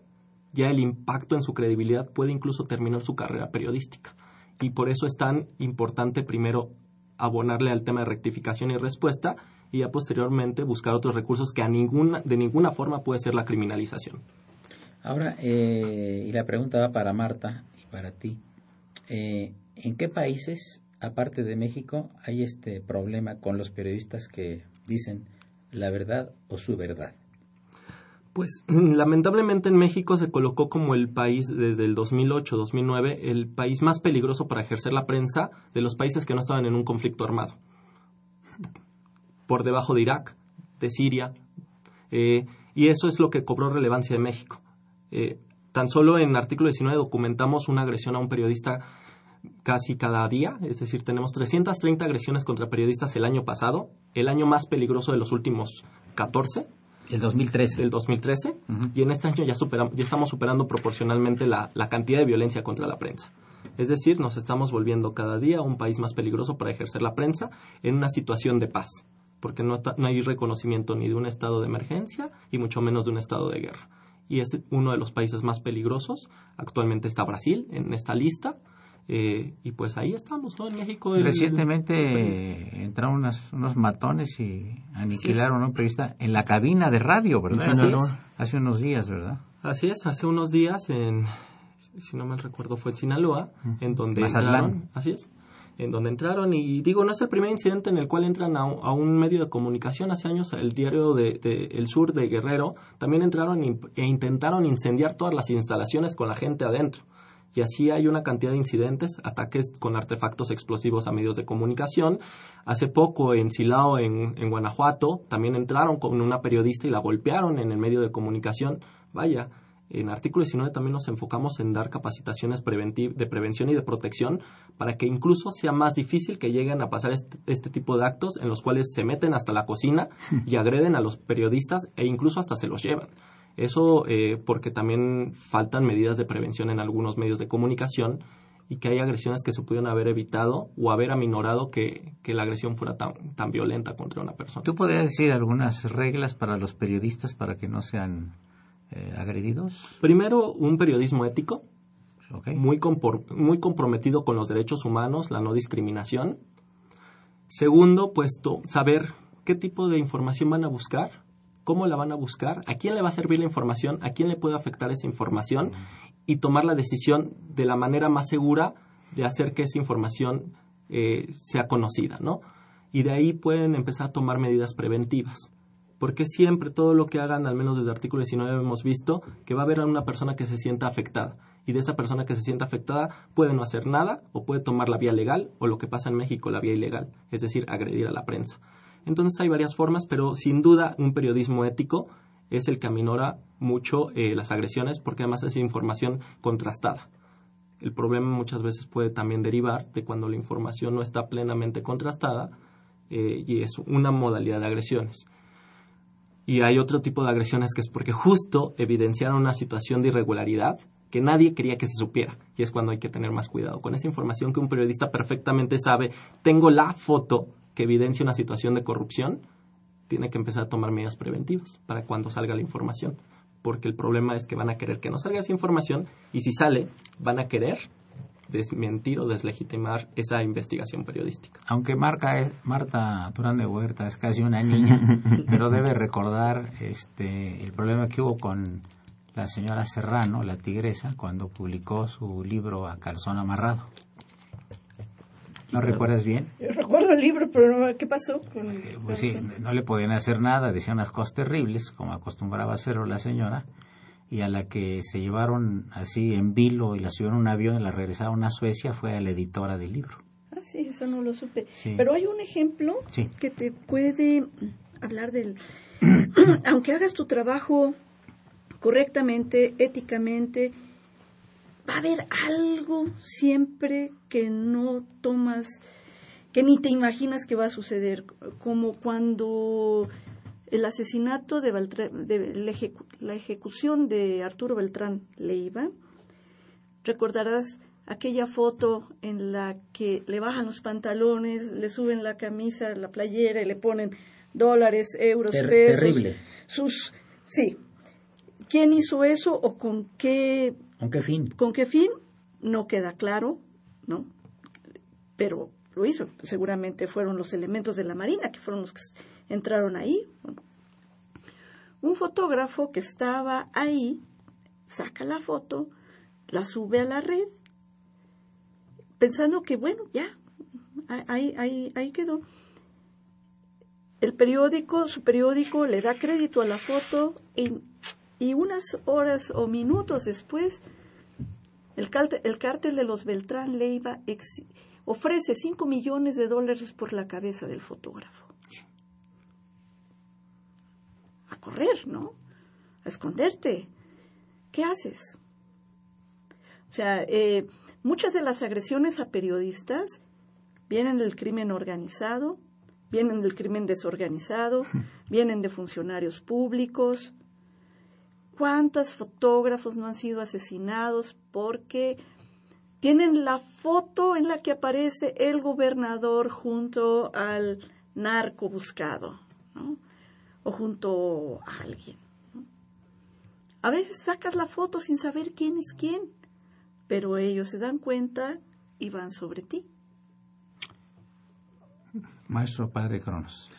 ya el impacto en su credibilidad puede incluso terminar su carrera periodística. Y por eso es tan importante primero abonarle al tema de rectificación y respuesta y ya posteriormente buscar otros recursos que a ninguna, de ninguna forma puede ser la criminalización. Ahora, eh, y la pregunta va para Marta y para ti. Eh, ¿en qué países, aparte de México, hay este problema con los periodistas que dicen la verdad o su verdad? Pues lamentablemente en México se colocó como el país desde el 2008-2009 el país más peligroso para ejercer la prensa de los países que no estaban en un conflicto armado. Por debajo de Irak, de Siria, eh, y eso es lo que cobró relevancia de México. Eh, Tan solo en artículo 19 documentamos una agresión a un periodista casi cada día, es decir, tenemos 330 agresiones contra periodistas el año pasado, el año más peligroso de los últimos 14. El 2013. El 2013. Y en este año ya, superamos, ya estamos superando proporcionalmente la, cantidad de violencia contra la prensa. Es decir, nos estamos volviendo cada día un país más peligroso para ejercer la prensa en una situación de paz, porque no, no hay reconocimiento ni de un estado de emergencia y mucho menos de un estado de guerra y es uno de los países más peligrosos. Actualmente está Brasil en esta lista. Eh, y pues ahí estamos, ¿no? En México. Recientemente entraron unos matones y aniquilaron a un periodista en la cabina de radio, ¿verdad? Hace unos días, ¿verdad? Así es, hace unos días en, si no me recuerdo, fue en Sinaloa, en donde Mazatlán. así es, en donde entraron y digo, no es el primer incidente en el cual entran a, un medio de comunicación. Hace años el diario de, El Sur de Guerrero también entraron e intentaron incendiar todas las instalaciones con la gente adentro y así hay una cantidad de incidentes, ataques con artefactos explosivos a medios de comunicación. Hace poco en Silao, en, Guanajuato, también entraron con una periodista y la golpearon en el medio de comunicación. Vaya, en artículo 19 también nos enfocamos en dar capacitaciones de prevención y de protección para que incluso sea más difícil que lleguen a pasar este, este, tipo de actos en los cuales se meten hasta la cocina y agreden a los periodistas e incluso hasta se los llevan. Eso eh, porque también faltan medidas de prevención en algunos medios de comunicación y que hay agresiones que se pudieron haber evitado o haber aminorado que, la agresión fuera tan, tan violenta contra una persona. ¿Tú podrías decir algunas reglas para los periodistas para que no sean eh, agredidos? Primero, un periodismo ético, muy, muy comprometido con los derechos humanos, la no discriminación. Segundo, pues saber qué tipo de información van a buscar cómo la van a buscar, a quién le va a servir la información, a quién le puede afectar esa información y tomar la decisión de la manera más segura de hacer que esa información eh, sea conocida, ¿no? Y de ahí pueden empezar a tomar medidas preventivas. Porque siempre todo lo que hagan, al menos desde el artículo 19 hemos visto que va a haber a una persona que se sienta afectada. Y de esa persona que se sienta afectada puede no hacer nada o puede tomar la vía legal o lo que pasa en México, la vía ilegal, es decir, agredir a la prensa. Entonces hay varias formas, pero sin duda un periodismo ético es el que aminora mucho eh, las agresiones porque además es información contrastada. El problema muchas veces puede también derivar de cuando la información no está plenamente contrastada eh, y es una modalidad de agresiones. Y hay otro tipo de agresiones que es porque justo evidenciaron una situación de irregularidad que nadie quería que se supiera. Y es cuando hay que tener más cuidado con esa información que un periodista perfectamente sabe. Tengo la foto que evidencia una situación de corrupción, tiene que empezar a tomar medidas preventivas para cuando salga la información. Porque el problema es que van a querer que no salga esa información y si sale, van a querer desmentir o deslegitimar esa investigación periodística. Aunque Marca Marta Turán de Huerta es casi una niña, pero debe recordar este, el problema que hubo con la señora Serrano, la tigresa, cuando publicó su libro A Calzón Amarrado. ¿No recuerdas bien? Yo recuerdo el libro, pero ¿qué pasó? Con eh, pues sí, no le podían hacer nada, decían unas cosas terribles, como acostumbraba a hacerlo la señora, y a la que se llevaron así en vilo y la subieron a un avión y la regresaron a Suecia fue a la editora del libro. Ah, sí, eso no lo supe. Pero hay un ejemplo que te puede hablar del... Aunque hagas tu trabajo correctamente, éticamente, va a haber algo siempre que no tomas, que ni te imaginas que va a suceder, como cuando el asesinato de, la, ejecución de Arturo Beltrán Leiva, recordarás aquella foto en la que le bajan los pantalones, le suben la camisa, la playera y le ponen dólares, euros, pesos. Terrible. Sus, sí. ¿Quién hizo eso o con qué ¿Con qué fin? ¿Con qué fin? No queda claro, ¿no? Pero lo hizo. Seguramente fueron los elementos de la Marina que fueron los que entraron ahí. Un fotógrafo que estaba ahí saca la foto, la sube a la red, pensando que, bueno, ya, ahí, ahí, ahí quedó. El periódico, su periódico, le da crédito a la foto y y unas horas o minutos después, el, cártel, de los Beltrán Leiva ofrece 5 millones de dólares por la cabeza del fotógrafo. A correr, ¿no? A esconderte. ¿Qué haces? O sea, eh, muchas de las agresiones a periodistas vienen del crimen organizado, vienen del crimen desorganizado, vienen de funcionarios públicos, ¿Cuántos fotógrafos no han sido asesinados porque tienen la foto en la que aparece el gobernador junto al narco buscado, O junto a alguien. A veces sacas la foto sin saber quién es quién, pero ellos se dan cuenta y van sobre ti. Maestro Padre Cronos.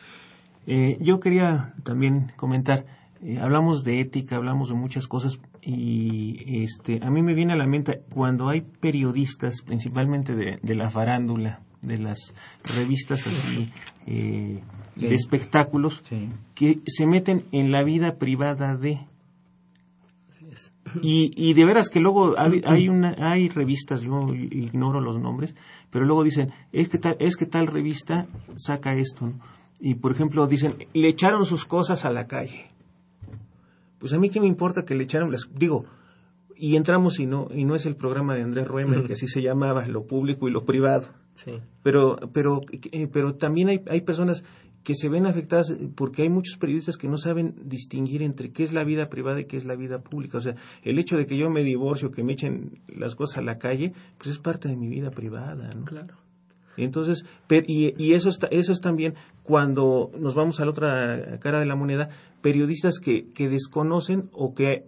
Eh, yo quería también comentar, eh, hablamos de ética, hablamos de muchas cosas y este, a mí me viene a la mente cuando hay periodistas, principalmente de, de la farándula, de las revistas así, eh, Sí. de espectáculos, Sí. que se meten en la vida privada de... Y, y de veras que luego hay, hay, una, hay revistas, yo ignoro los nombres, pero luego dicen, es que tal, es que tal revista saca esto. ¿no? Y por ejemplo dicen, le echaron sus cosas a la calle. Pues a mí qué me importa que le echaron las... Digo, y entramos y no, y no es el programa de Andrés Ruemer, que así se llamaba, lo público y lo privado. Sí. Pero, pero, eh, pero también hay, hay personas que se ven afectadas porque hay muchos periodistas que no saben distinguir entre qué es la vida privada y qué es la vida pública. O sea, el hecho de que yo me divorcio, que me echen las cosas a la calle, pues es parte de mi vida privada, ¿no? Claro. Entonces, per- y, y eso, está, eso es también cuando nos vamos a la otra cara de la moneda, periodistas que, que desconocen o que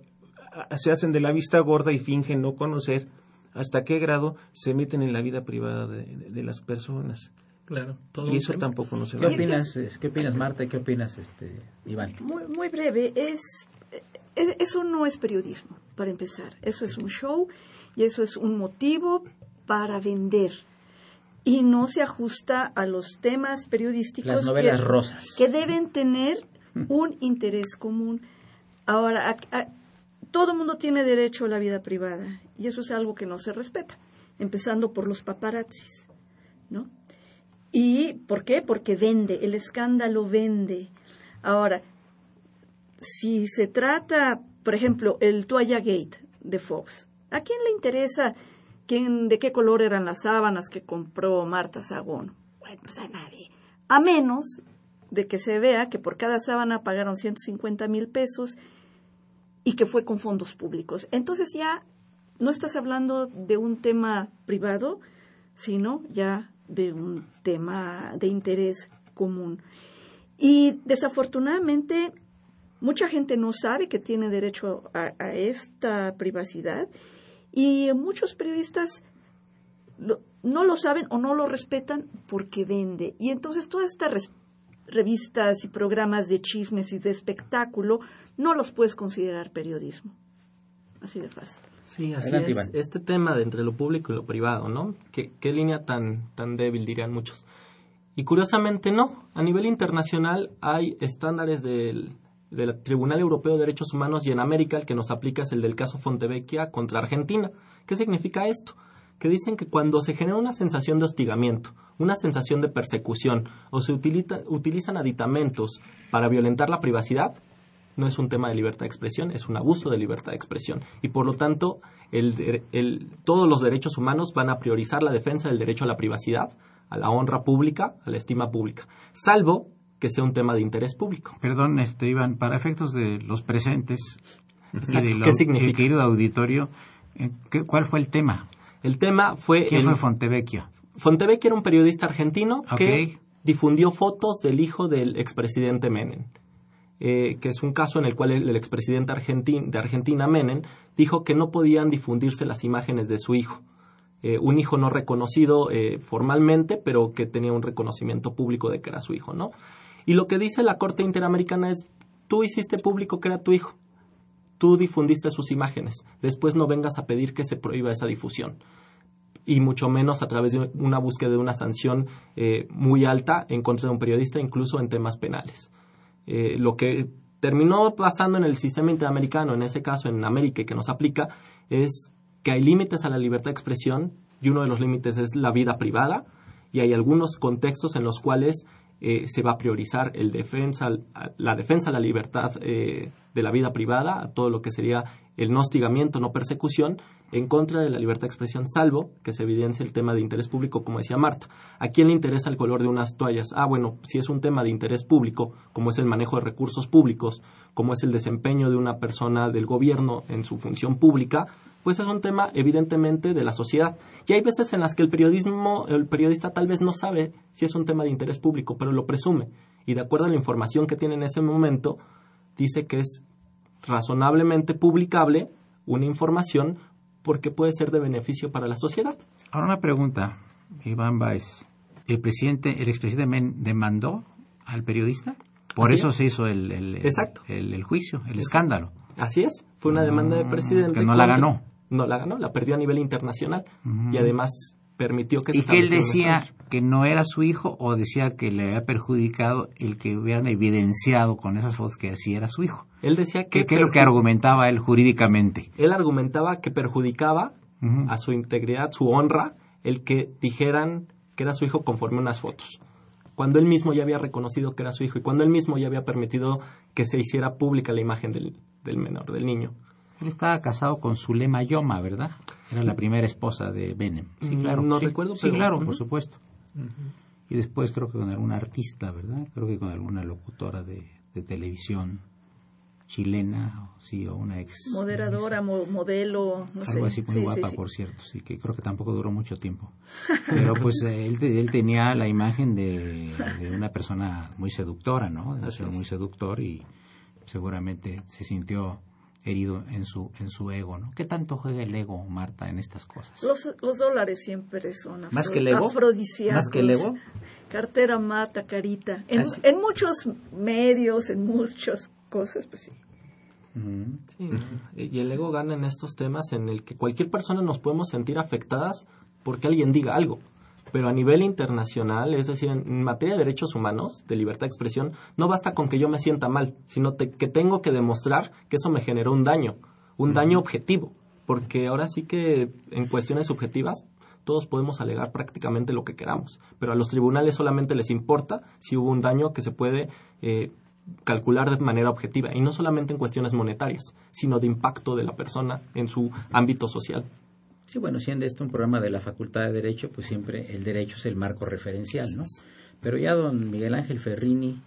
se hacen de la vista gorda y fingen no conocer hasta qué grado se meten en la vida privada de, de- de las personas. Claro. Y eso tampoco no se ¿Qué ve. opinas, eh, ¿Qué opinas Marta y qué opinas este, Iván? Muy, muy breve, es, eh, eso no es periodismo, para empezar. Eso es un show y eso es un motivo para vender. Y no se ajusta a los temas periodísticos Las novelas que, rosas. que deben tener un interés común. Ahora, a- a- todo mundo tiene derecho a la vida privada y eso es algo que no se respeta, empezando por los paparazzis, ¿no? ¿Y por qué? Porque vende, el escándalo vende. Ahora, si se trata, por ejemplo, el Toalla Gate de Fox, ¿a quién le interesa quién, de qué color eran las sábanas que compró Marta Sagón? Bueno, pues a nadie. A menos de que se vea que por cada sábana pagaron 150 mil pesos y que fue con fondos públicos. Entonces ya no estás hablando de un tema privado, sino ya de un tema de interés común. Y desafortunadamente mucha gente no sabe que tiene derecho a, esta privacidad y muchos periodistas no lo saben o no lo respetan porque vende. Y entonces todas estas revistas y programas de chismes y de espectáculo no los puedes considerar periodismo. Así de fácil. Sí, así Adelante, es. Iván. Este tema de entre lo público y lo privado, ¿no? ¿Qué, qué línea tan, tan débil, dirían muchos. Y curiosamente no. A nivel internacional hay estándares del, del Tribunal Europeo de Derechos Humanos y en América el que nos aplica es el del caso Fontevecchia contra Argentina. ¿Qué significa esto? Que dicen que cuando se genera una sensación de hostigamiento, una sensación de persecución o se utiliza- utilizan aditamentos para violentar la privacidad, no es un tema de libertad de expresión, es un abuso de libertad de expresión. Y por lo tanto, el todos los derechos humanos van a priorizar la defensa del derecho a la privacidad, a la honra pública, a la estima pública, salvo que sea un tema de interés público. Perdón, este, Iván, para efectos de los presentes y Exacto. del ¿Qué au- significa? del querido auditorio, eh, ¿qué- ¿cuál fue el tema? El tema fue... ¿Quién el- fue Fontevecchio? Fontevecchia era un periodista argentino que difundió fotos del hijo del expresidente Menem, eh, que es un caso en el cual el, expresidente argentin- de Argentina, Menem, dijo que no podían difundirse las imágenes de su hijo. Eh, un hijo no reconocido eh, formalmente, pero que tenía un reconocimiento público de que era su hijo, ¿no? Y lo que dice la Corte Interamericana es, tú hiciste público que era tu hijo, tú difundiste sus imágenes, después no vengas a pedir que se prohíba esa difusión y mucho menos a través de una búsqueda de una sanción eh, muy alta en contra de un periodista, incluso en temas penales. Eh, lo que terminó pasando en el sistema interamericano, en ese caso en América que nos aplica, es que hay límites a la libertad de expresión y uno de los límites es la vida privada y hay algunos contextos en los cuales eh, se va a priorizar el defensa, la defensa a la libertad eh, de la vida privada, todo lo que sería el no hostigamiento, no persecución, en contra de la libertad de expresión, salvo que se evidencie el tema de interés público, como decía Marta. ¿A quién le interesa el color de unas toallas? Ah, bueno, si es un tema de interés público, como es el manejo de recursos públicos, como es el desempeño de una persona del gobierno en su función pública, pues es un tema evidentemente de la sociedad. Y hay veces en las que el periodismo, el periodista tal vez no sabe si es un tema de interés público, pero lo presume. Y de acuerdo a la información que tiene en ese momento, dice que es razonablemente publicable una información porque puede ser de beneficio para la sociedad. Ahora una pregunta, Iván Baez. ¿El presidente, el expresidente demandó al periodista? Por eso se hizo el, el, Exacto. el, juicio, el escándalo. Así es, fue una demanda de Ah, presidente. que no la ganó. No la ganó, la perdió a nivel internacional y además permitió que se ¿Y que él decía que no era su hijo o decía que le había perjudicado el que hubieran evidenciado con esas fotos que sí era su hijo? Él decía que ¿Qué, es lo que argumentaba él jurídicamente? él argumentaba que perjudicaba a su integridad, su honra, el que dijeran que era su hijo conforme a unas fotos. Cuando él mismo ya había reconocido que era su hijo y cuando él mismo ya había permitido que se hiciera pública la imagen del, del menor, del niño. Él estaba casado con Zulema Yoma, ¿verdad? Era la primera esposa de Benem. Sí, Mm, claro. no sí, recuerdo, Sí, pero- claro, ujú. por supuesto. Y después creo que con alguna artista, ¿verdad? Creo que con alguna locutora de, de televisión chilena, o sí, o una ex... Moderadora, mo- modelo, no sé. algo así muy Sí, sí, guapa, sí. por cierto, sí, que creo que tampoco duró mucho tiempo. Pero pues él, te- él tenía la imagen de, de una persona muy seductora, ¿no? De es. muy seductor y seguramente se sintió herido en su en su ego, ¿no? ¿Qué tanto juega el ego, Marta, en estas cosas? Los, los dólares siempre son afro- ¿Más que el ego? afrodisíacos. ¿Más que el ego? Cartera mata, carita. En, ¿Ah, sí? en muchos medios, en muchas cosas, pues sí. Ujú. Sí, y el ego gana en estos temas en el que cualquier persona nos podemos sentir afectadas porque alguien diga algo. Pero a nivel internacional, es decir, en materia de derechos humanos, de libertad de expresión, no basta con que yo me sienta mal, sino te- que tengo que demostrar que eso me generó un daño, un daño objetivo. Porque ahora sí que en cuestiones subjetivas todos podemos alegar prácticamente lo que queramos, pero a los tribunales solamente les importa si hubo un daño que se puede eh, calcular de manera objetiva y no solamente en cuestiones monetarias, sino de impacto de la persona en su ámbito social. Sí, bueno, siendo esto un programa de la Facultad de Derecho, pues siempre el derecho es el marco referencial, ¿no? Pero ya don Miguel Ángel Ferrini,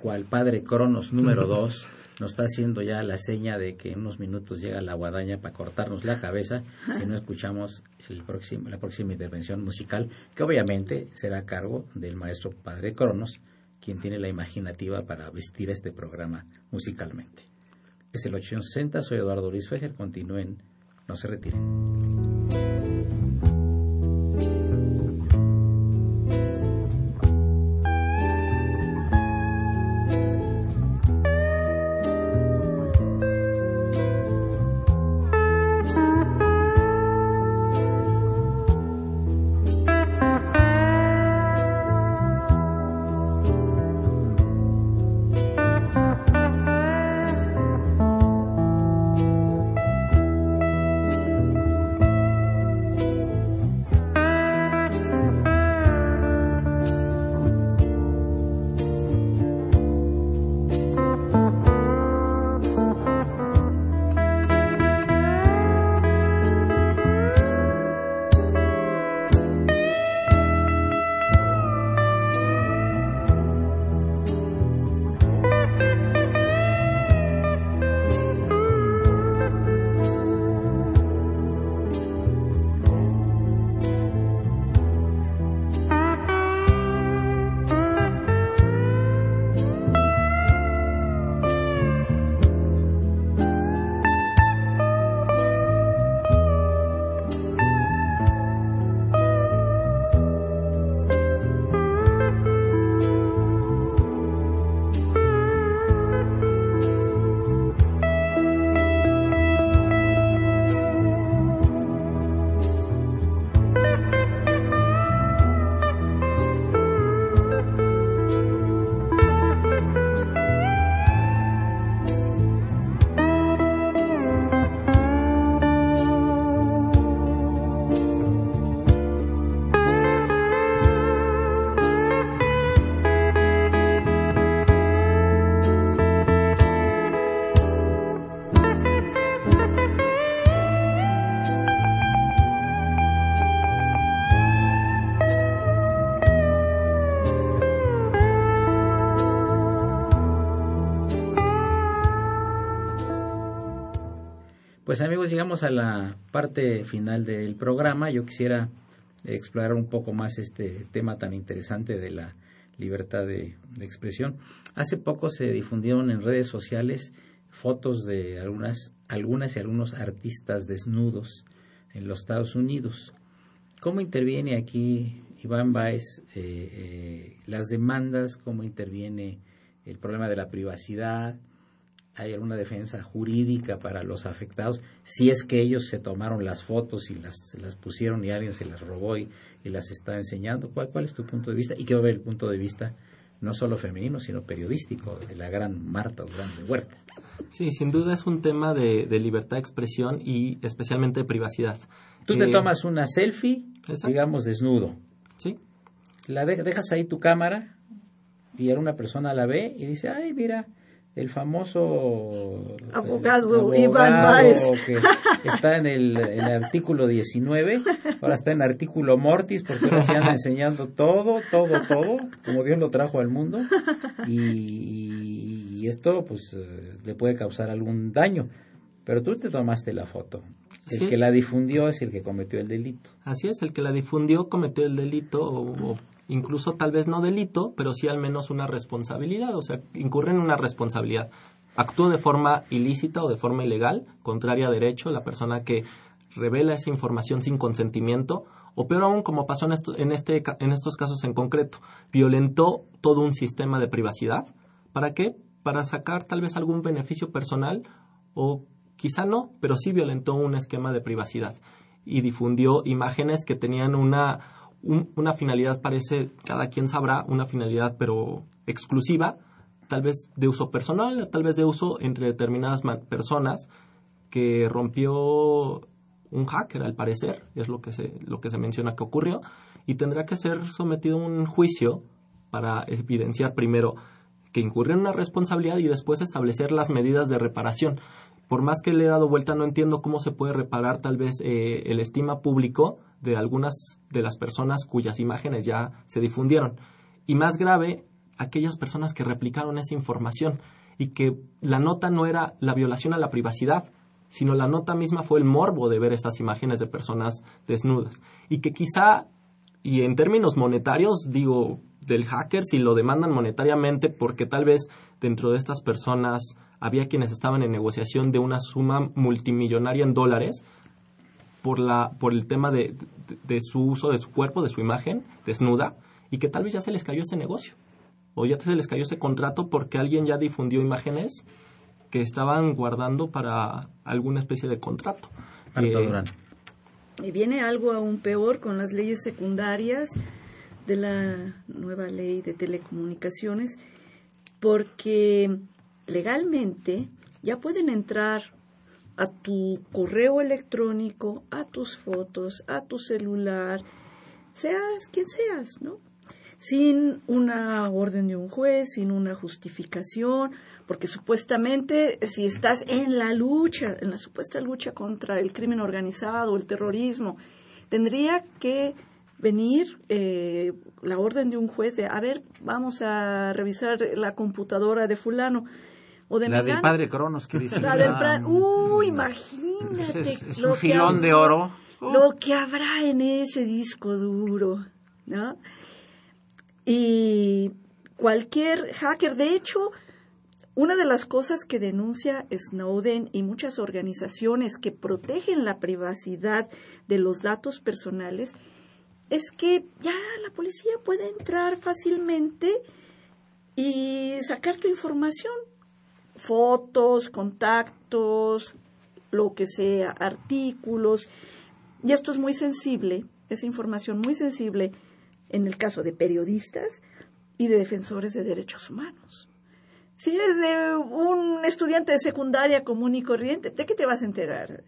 cual padre Cronos número dos, nos está haciendo ya la seña de que en unos minutos llega la guadaña para cortarnos la cabeza si no escuchamos el próximo, la próxima intervención musical, que obviamente será a cargo del maestro padre Cronos, quien tiene la imaginativa para vestir este programa musicalmente. Es el 860, soy Eduardo Luis Fejer, continúen, no se retiren. Pues amigos, llegamos a la parte final del programa. Yo quisiera explorar un poco más este tema tan interesante de la libertad de, de expresión. Hace poco se difundieron en redes sociales fotos de algunas, algunas y algunos artistas desnudos en los Estados Unidos. ¿Cómo interviene aquí Iván Baez eh, eh, las demandas? ¿Cómo interviene el problema de la privacidad? ¿Hay alguna defensa jurídica para los afectados? Si es que ellos se tomaron las fotos y las, las pusieron y alguien se las robó y, las está enseñando. ¿Cuál, ¿Cuál es tu punto de vista? Y quiero ver el punto de vista no solo femenino, sino periodístico, de la gran Marta Durán de Huerta. Sí, sin duda es un tema de, libertad de expresión y especialmente de privacidad. Tú te eh, tomas una selfie, digamos desnudo. Sí. La dejas ahí tu cámara y una persona la ve y dice, ay, mira, el famoso abogado, Iván Baez. que está en el, artículo 19, ahora está en artículo mortis porque ahora se anda enseñando todo, todo, todo, como Dios lo trajo al mundo y, esto pues eh, le puede causar algún daño. Pero tú te tomaste la foto. El que la difundió es el que cometió el delito. Así es, el que la difundió cometió el delito o incluso tal vez no delito, pero sí al menos una responsabilidad, o sea, incurre en una responsabilidad. Actúa de forma ilícita o de forma ilegal, contraria a derecho, la persona que revela esa información sin consentimiento, o peor aún, como pasó en, en, este, en estos casos en concreto, violentó todo un sistema de privacidad. ¿Para qué? Para sacar tal vez algún beneficio personal o quizá no, pero sí violentó un esquema de privacidad y difundió imágenes que tenían una una finalidad parece, cada quien sabrá, una finalidad pero exclusiva, tal vez de uso personal, tal vez de uso entre determinadas personas, que rompió un hacker al parecer, es lo que se, lo que se menciona que ocurrió, y tendrá que ser sometido a un juicio para evidenciar primero que en una responsabilidad y después establecer las medidas de reparación. Por más que le he dado vuelta, no entiendo cómo se puede reparar tal vez eh, el estima público de algunas de las personas cuyas imágenes ya se difundieron. Y más grave, aquellas personas que replicaron esa información y que la nota no era la violación a la privacidad, sino la nota misma fue el morbo de ver esas imágenes de personas desnudas. Y que quizá, y en términos monetarios, digo, del hacker, si lo demandan monetariamente, porque tal vez dentro de estas personas había quienes estaban en negociación de una suma multimillonaria en dólares, por, la, por el tema de, su uso de su cuerpo, de su imagen desnuda, y que tal vez ya se les cayó ese negocio, o ya se les cayó ese contrato porque alguien ya difundió imágenes que estaban guardando para alguna especie de contrato. Eh, y viene algo aún peor con las leyes secundarias de la nueva ley de telecomunicaciones, porque legalmente ya pueden entrar a tu correo electrónico, a tus fotos, a tu celular, seas quien seas, ¿no? Sin una orden de un juez, sin una justificación, porque supuestamente si estás en la lucha, en la supuesta lucha contra el crimen organizado, el terrorismo, tendría que venir eh, la orden de un juez de, a ver, vamos a revisar la computadora de fulano la del padre Cronos que dice. La del uh, imagínate. Es, un filón de oro. Lo que habrá en ese disco duro, ¿no? Y cualquier hacker, de hecho, una de las cosas que denuncia Snowden y muchas organizaciones que protegen la privacidad de los datos personales es que ya la policía puede entrar fácilmente y sacar tu información fotos, contactos, lo que sea, artículos. Y esto es muy sensible, es información muy sensible en el caso de periodistas y de defensores de derechos humanos. Si es de un estudiante de secundaria común y corriente, ¿de qué te vas a enterar?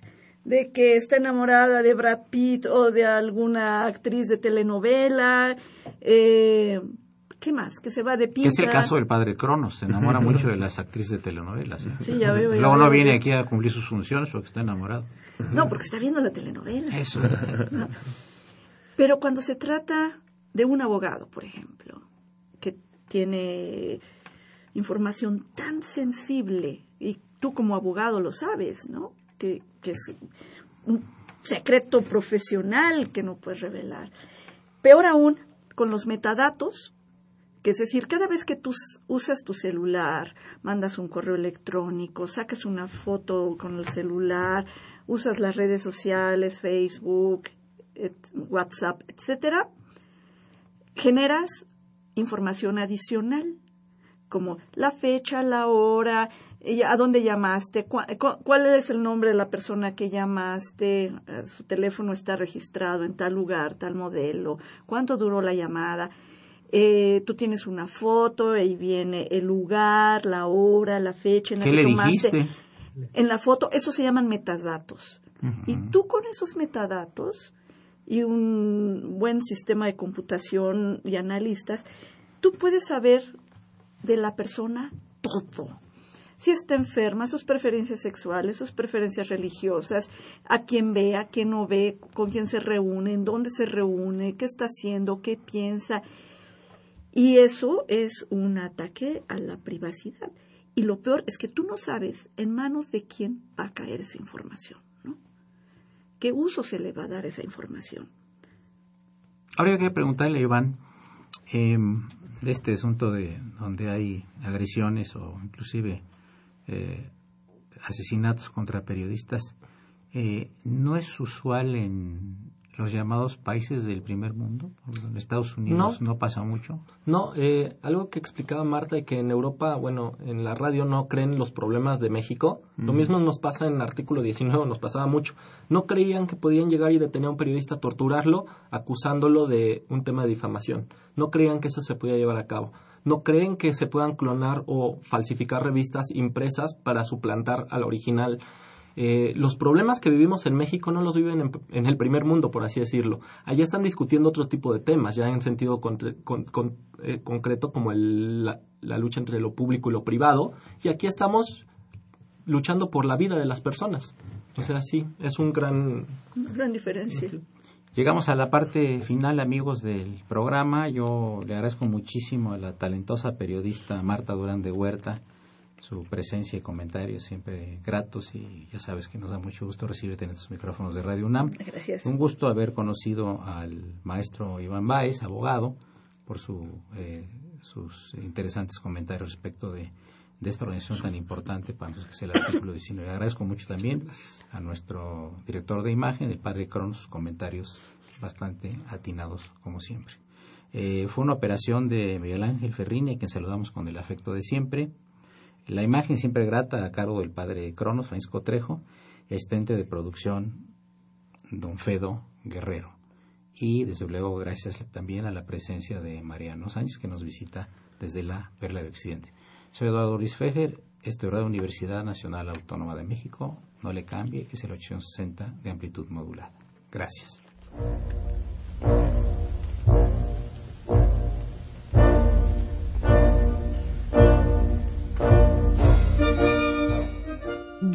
¿De que está enamorada de Brad Pitt o de alguna actriz de telenovela? Eh, ¿Qué más? Que se va de pinta. Es el caso del padre Cronos, se enamora mucho de las actrices de telenovelas. ¿eh? Sí, ya veo. Luego no viene aquí a cumplir sus funciones porque está enamorado. No, porque está viendo la telenovela. Eso. Pero cuando se trata de un abogado, por ejemplo, que tiene información tan sensible, y tú como abogado lo sabes, ¿no? Que, que es un secreto profesional que no puedes revelar. Peor aún, con los metadatos es decir, cada vez que tú usas tu celular, mandas un correo electrónico, sacas una foto con el celular, usas las redes sociales, Facebook, WhatsApp, etcétera, generas información adicional, como la fecha, la hora, a dónde llamaste, cuál es el nombre de la persona que llamaste, eh, su teléfono está registrado en tal lugar, tal modelo, cuánto duró la llamada. Eh, tú tienes una foto, ahí viene el lugar, la hora, la fecha en la ¿Qué que le tomaste. dijiste? En la foto, eso se llaman metadatos. Y tú con esos metadatos y un buen sistema de computación y analistas, tú puedes saber de la persona todo. Si está enferma, sus preferencias sexuales, sus preferencias religiosas, a quién ve, a quién no ve, con quién se reúne, en dónde se reúne, qué está haciendo, qué piensa. Y eso es un ataque a la privacidad. Y lo peor es que tú no sabes en manos de quién va a caer esa información, ¿no? ¿Qué uso se le va a dar esa información? Hay que preguntarle, Iván, eh, de este asunto de donde hay agresiones o inclusive eh, asesinatos contra periodistas, eh, ¿no es usual en los llamados países del primer mundo? En Estados Unidos no, pasa mucho. No, eh, algo que explicaba Marta y que en Europa, bueno, en la radio no creen los problemas de México. Lo mismo nos pasa en el artículo 19, nos pasaba mucho. No creían que podían llegar y detener a un periodista, torturarlo, acusándolo de un tema de difamación. No creían que eso se podía llevar a cabo. No creen que se puedan clonar o falsificar revistas impresas para suplantar al original. Eh, los problemas que vivimos en México no los viven en, en, el primer mundo, por así decirlo. Allá están discutiendo otro tipo de temas, ya en sentido con, con, con, eh, concreto como el, la, la, lucha entre lo público y lo privado. Y aquí estamos luchando por la vida de las personas. O sea, sí, es un gran... Una gran diferencia. Llegamos a la parte final, amigos del programa. Yo le agradezco muchísimo a la talentosa periodista Marta Durán de Huerta su presencia y comentarios siempre gratos y ya sabes que nos da mucho gusto recibirte en estos micrófonos de Radio UNAM. Gracias. Un gusto haber conocido al maestro Iván Báez, abogado, por su, eh, sus interesantes comentarios respecto de, de, esta organización tan importante para nosotros que es el artículo 19. Le agradezco mucho también a nuestro director de imagen, el padre Cronos, sus comentarios bastante atinados como siempre. Eh, fue una operación de Miguel Ángel Ferrini, a quien saludamos con el afecto de siempre. La imagen siempre grata a cargo del padre Cronos, Francisco Trejo, estente de producción don Fedo Guerrero. Y desde luego gracias también a la presencia de Mariano Sánchez que nos visita desde la Perla de Occidente. Soy Eduardo Luis Fejer, estudiante de Universidad Nacional Autónoma de México. No le cambie, es el 860 de amplitud modulada. Gracias.